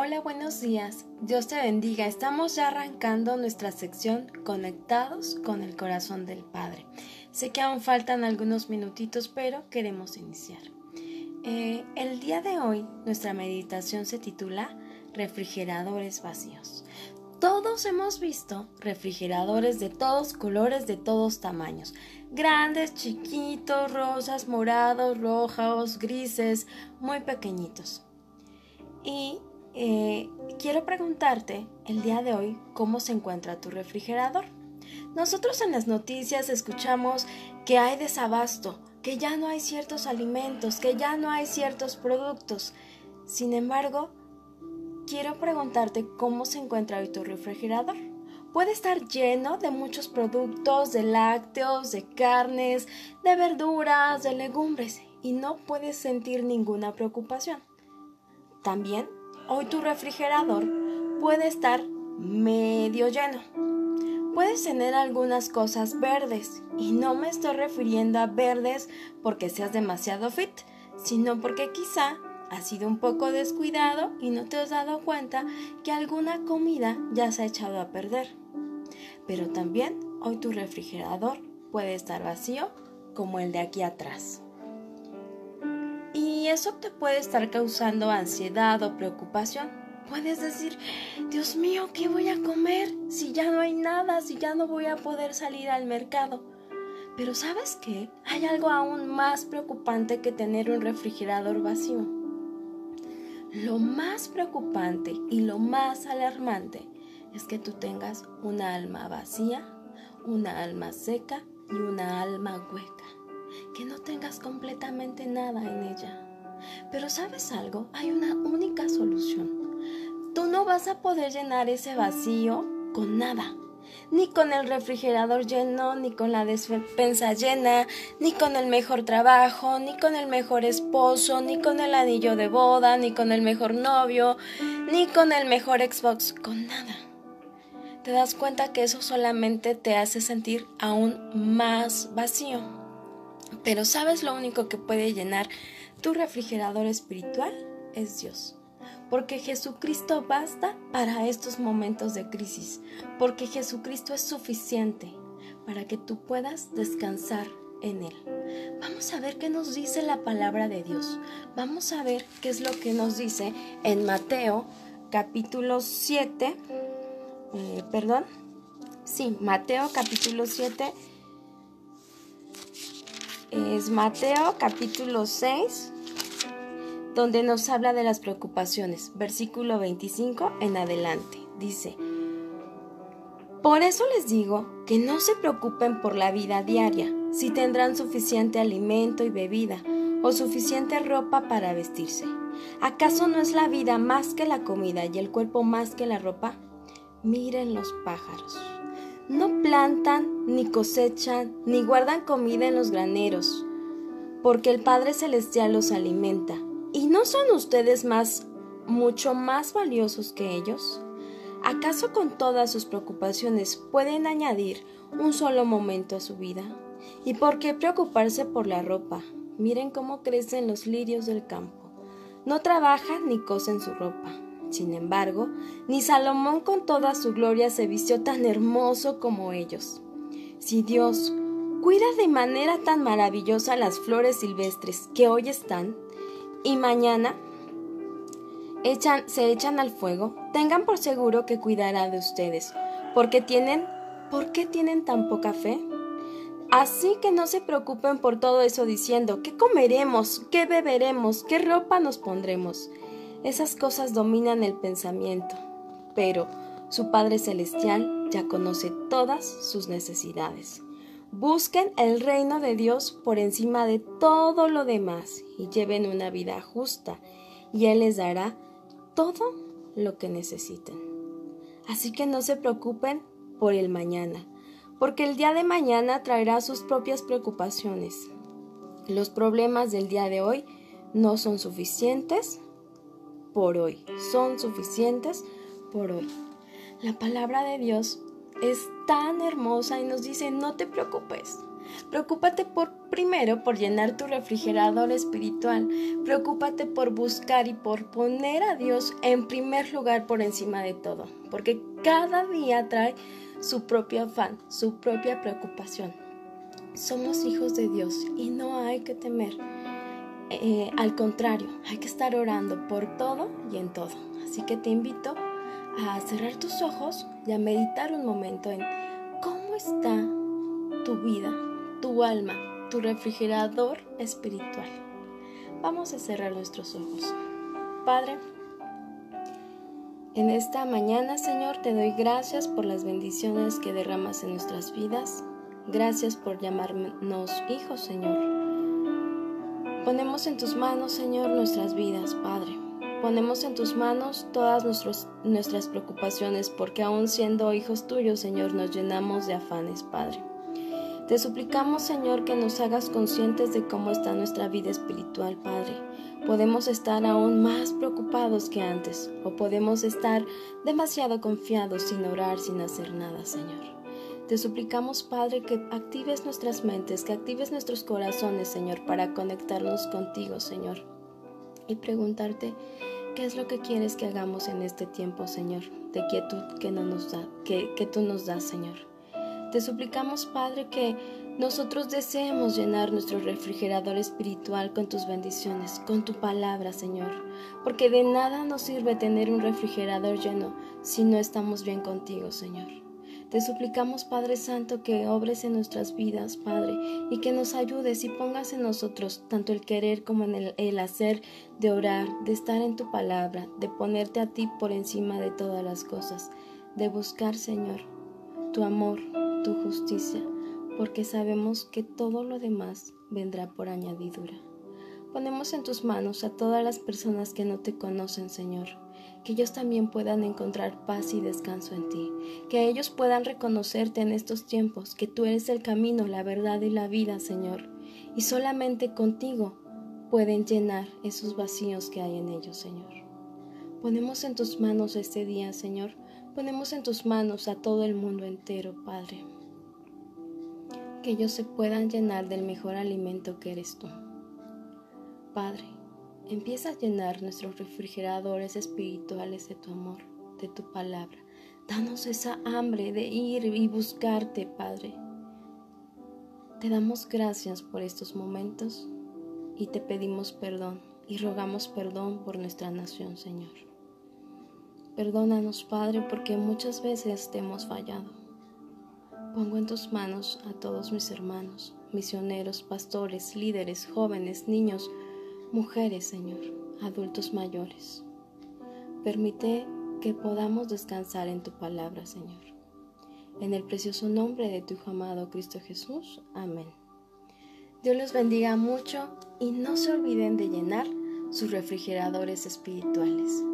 Hola, buenos días. Dios te bendiga. Estamos ya arrancando nuestra sección Conectados con el Corazón del Padre. Sé que aún faltan algunos minutitos, pero queremos iniciar. Eh, el día de hoy nuestra meditación se titula Refrigeradores vacíos. Todos hemos visto refrigeradores de todos colores, de todos tamaños. Grandes, chiquitos, rosas, morados, rojos, grises, muy pequeñitos. Y eh, quiero preguntarte el día de hoy cómo se encuentra tu refrigerador. Nosotros en las noticias escuchamos que hay desabasto, que ya no hay ciertos alimentos, que ya no hay ciertos productos. Sin embargo, quiero preguntarte cómo se encuentra hoy tu refrigerador. Puede estar lleno de muchos productos, de lácteos, de carnes, de verduras, de legumbres, y no puedes sentir ninguna preocupación. También Hoy tu refrigerador puede estar medio lleno. Puedes tener algunas cosas verdes y no me estoy refiriendo a verdes porque seas demasiado fit, sino porque quizá has sido un poco descuidado y no te has dado cuenta que alguna comida ya se ha echado a perder. Pero también hoy tu refrigerador puede estar vacío como el de aquí atrás eso te puede estar causando ansiedad o preocupación. Puedes decir, Dios mío, ¿qué voy a comer si ya no hay nada, si ya no voy a poder salir al mercado? Pero ¿sabes qué? Hay algo aún más preocupante que tener un refrigerador vacío. Lo más preocupante y lo más alarmante es que tú tengas una alma vacía, una alma seca y una alma hueca. Que no tengas completamente nada en ella. Pero sabes algo, hay una única solución. Tú no vas a poder llenar ese vacío con nada. Ni con el refrigerador lleno, ni con la despensa llena, ni con el mejor trabajo, ni con el mejor esposo, ni con el anillo de boda, ni con el mejor novio, ni con el mejor Xbox, con nada. Te das cuenta que eso solamente te hace sentir aún más vacío. Pero ¿sabes lo único que puede llenar tu refrigerador espiritual es Dios. Porque Jesucristo basta para estos momentos de crisis. Porque Jesucristo es suficiente para que tú puedas descansar en Él. Vamos a ver qué nos dice la palabra de Dios. Vamos a ver qué es lo que nos dice en Mateo capítulo 7. Eh, perdón. Sí, Mateo capítulo 7 es Mateo capítulo 6, donde nos habla de las preocupaciones. Versículo 25 en adelante. Dice, por eso les digo que no se preocupen por la vida diaria, si tendrán suficiente alimento y bebida, o suficiente ropa para vestirse. ¿Acaso no es la vida más que la comida y el cuerpo más que la ropa? Miren los pájaros no plantan, ni cosechan, ni guardan comida en los graneros, porque el Padre Celestial los alimenta. ¿Y no son ustedes más, mucho más valiosos que ellos? ¿Acaso con todas sus preocupaciones pueden añadir un solo momento a su vida? ¿Y por qué preocuparse por la ropa? Miren cómo crecen los lirios del campo. No trabajan ni cosen su ropa. Sin embargo, ni Salomón con toda su gloria se vistió tan hermoso como ellos. Si Dios cuida de manera tan maravillosa las flores silvestres que hoy están y mañana se echan al fuego, tengan por seguro que cuidará de ustedes, porque tienen, ¿por qué tienen tan poca fe? Así que no se preocupen por todo eso diciendo, ¿qué comeremos? ¿Qué beberemos? ¿Qué ropa nos pondremos? Esas cosas dominan el pensamiento, pero su Padre Celestial ya conoce todas sus necesidades. Busquen el reino de Dios por encima de todo lo demás y lleven una vida justa y Él les dará todo lo que necesiten. Así que no se preocupen por el mañana, porque el día de mañana traerá sus propias preocupaciones. Los problemas del día de hoy no son suficientes hoy, son suficientes por hoy. La palabra de Dios es tan hermosa y nos dice, no te preocupes, Preocúpate por primero por llenar tu refrigerador espiritual. Preocúpate por buscar y por poner a Dios en primer lugar por encima de todo, porque cada día trae su propio afán, su propia preocupación. Somos hijos de Dios y no hay que temer. Eh, al contrario, hay que estar orando por todo y en todo. Así que te invito a cerrar tus ojos y a meditar un momento en cómo está tu vida, tu alma, tu refrigerador espiritual. Vamos a cerrar nuestros ojos. Padre, en esta mañana, Señor, te doy gracias por las bendiciones que derramas en nuestras vidas. Gracias por llamarnos hijos, Señor. Ponemos en tus manos, Señor, nuestras vidas, Padre. Ponemos en tus manos todas nuestras preocupaciones, porque aún siendo hijos tuyos, Señor, nos llenamos de afanes, Padre. Te suplicamos, Señor, que nos hagas conscientes de cómo está nuestra vida espiritual, Padre. Podemos estar aún más preocupados que antes, o podemos estar demasiado confiados sin orar, sin hacer nada, Señor. Te suplicamos, Padre, que actives nuestras mentes, que actives nuestros corazones, Señor, para conectarnos contigo, Señor. Y preguntarte, ¿qué es lo que quieres que hagamos en este tiempo, Señor, de quietud que, no nos da, que, que tú nos das, Señor? Te suplicamos, Padre, que nosotros deseemos llenar nuestro refrigerador espiritual con tus bendiciones, con tu palabra, Señor, porque de nada nos sirve tener un refrigerador lleno si no estamos bien contigo, Señor. Te suplicamos, Padre Santo, que obres en nuestras vidas, Padre, y que nos ayudes y pongas en nosotros tanto el querer como en el, el, hacer de orar, de estar en tu palabra, de ponerte a ti por encima de todas las cosas, de buscar, Señor, tu amor, tu justicia, porque sabemos que todo lo demás vendrá por añadidura. Ponemos en tus manos a todas las personas que no te conocen, Señor que ellos también puedan encontrar paz y descanso en ti, que ellos puedan reconocerte en estos tiempos, que tú eres el camino, la verdad y la vida, Señor, y solamente contigo pueden llenar esos vacíos que hay en ellos, Señor. Ponemos en tus manos este día, Señor, ponemos en tus manos a todo el mundo entero, Padre, que ellos se puedan llenar del mejor alimento que eres tú. Padre, Empieza a llenar nuestros refrigeradores espirituales de tu amor, de tu palabra. Danos esa hambre de ir y buscarte, Padre. Te damos gracias por estos momentos y te pedimos perdón y rogamos perdón por nuestra nación, Señor. Perdónanos, Padre, porque muchas veces te hemos fallado. Pongo en tus manos a todos mis hermanos, misioneros, pastores, líderes, jóvenes, niños, mujeres, Señor, adultos mayores. Permite que podamos descansar en tu palabra, Señor. En el precioso nombre de tu Hijo amado Cristo Jesús. Amén. Dios los bendiga mucho y no se olviden de llenar sus refrigeradores espirituales.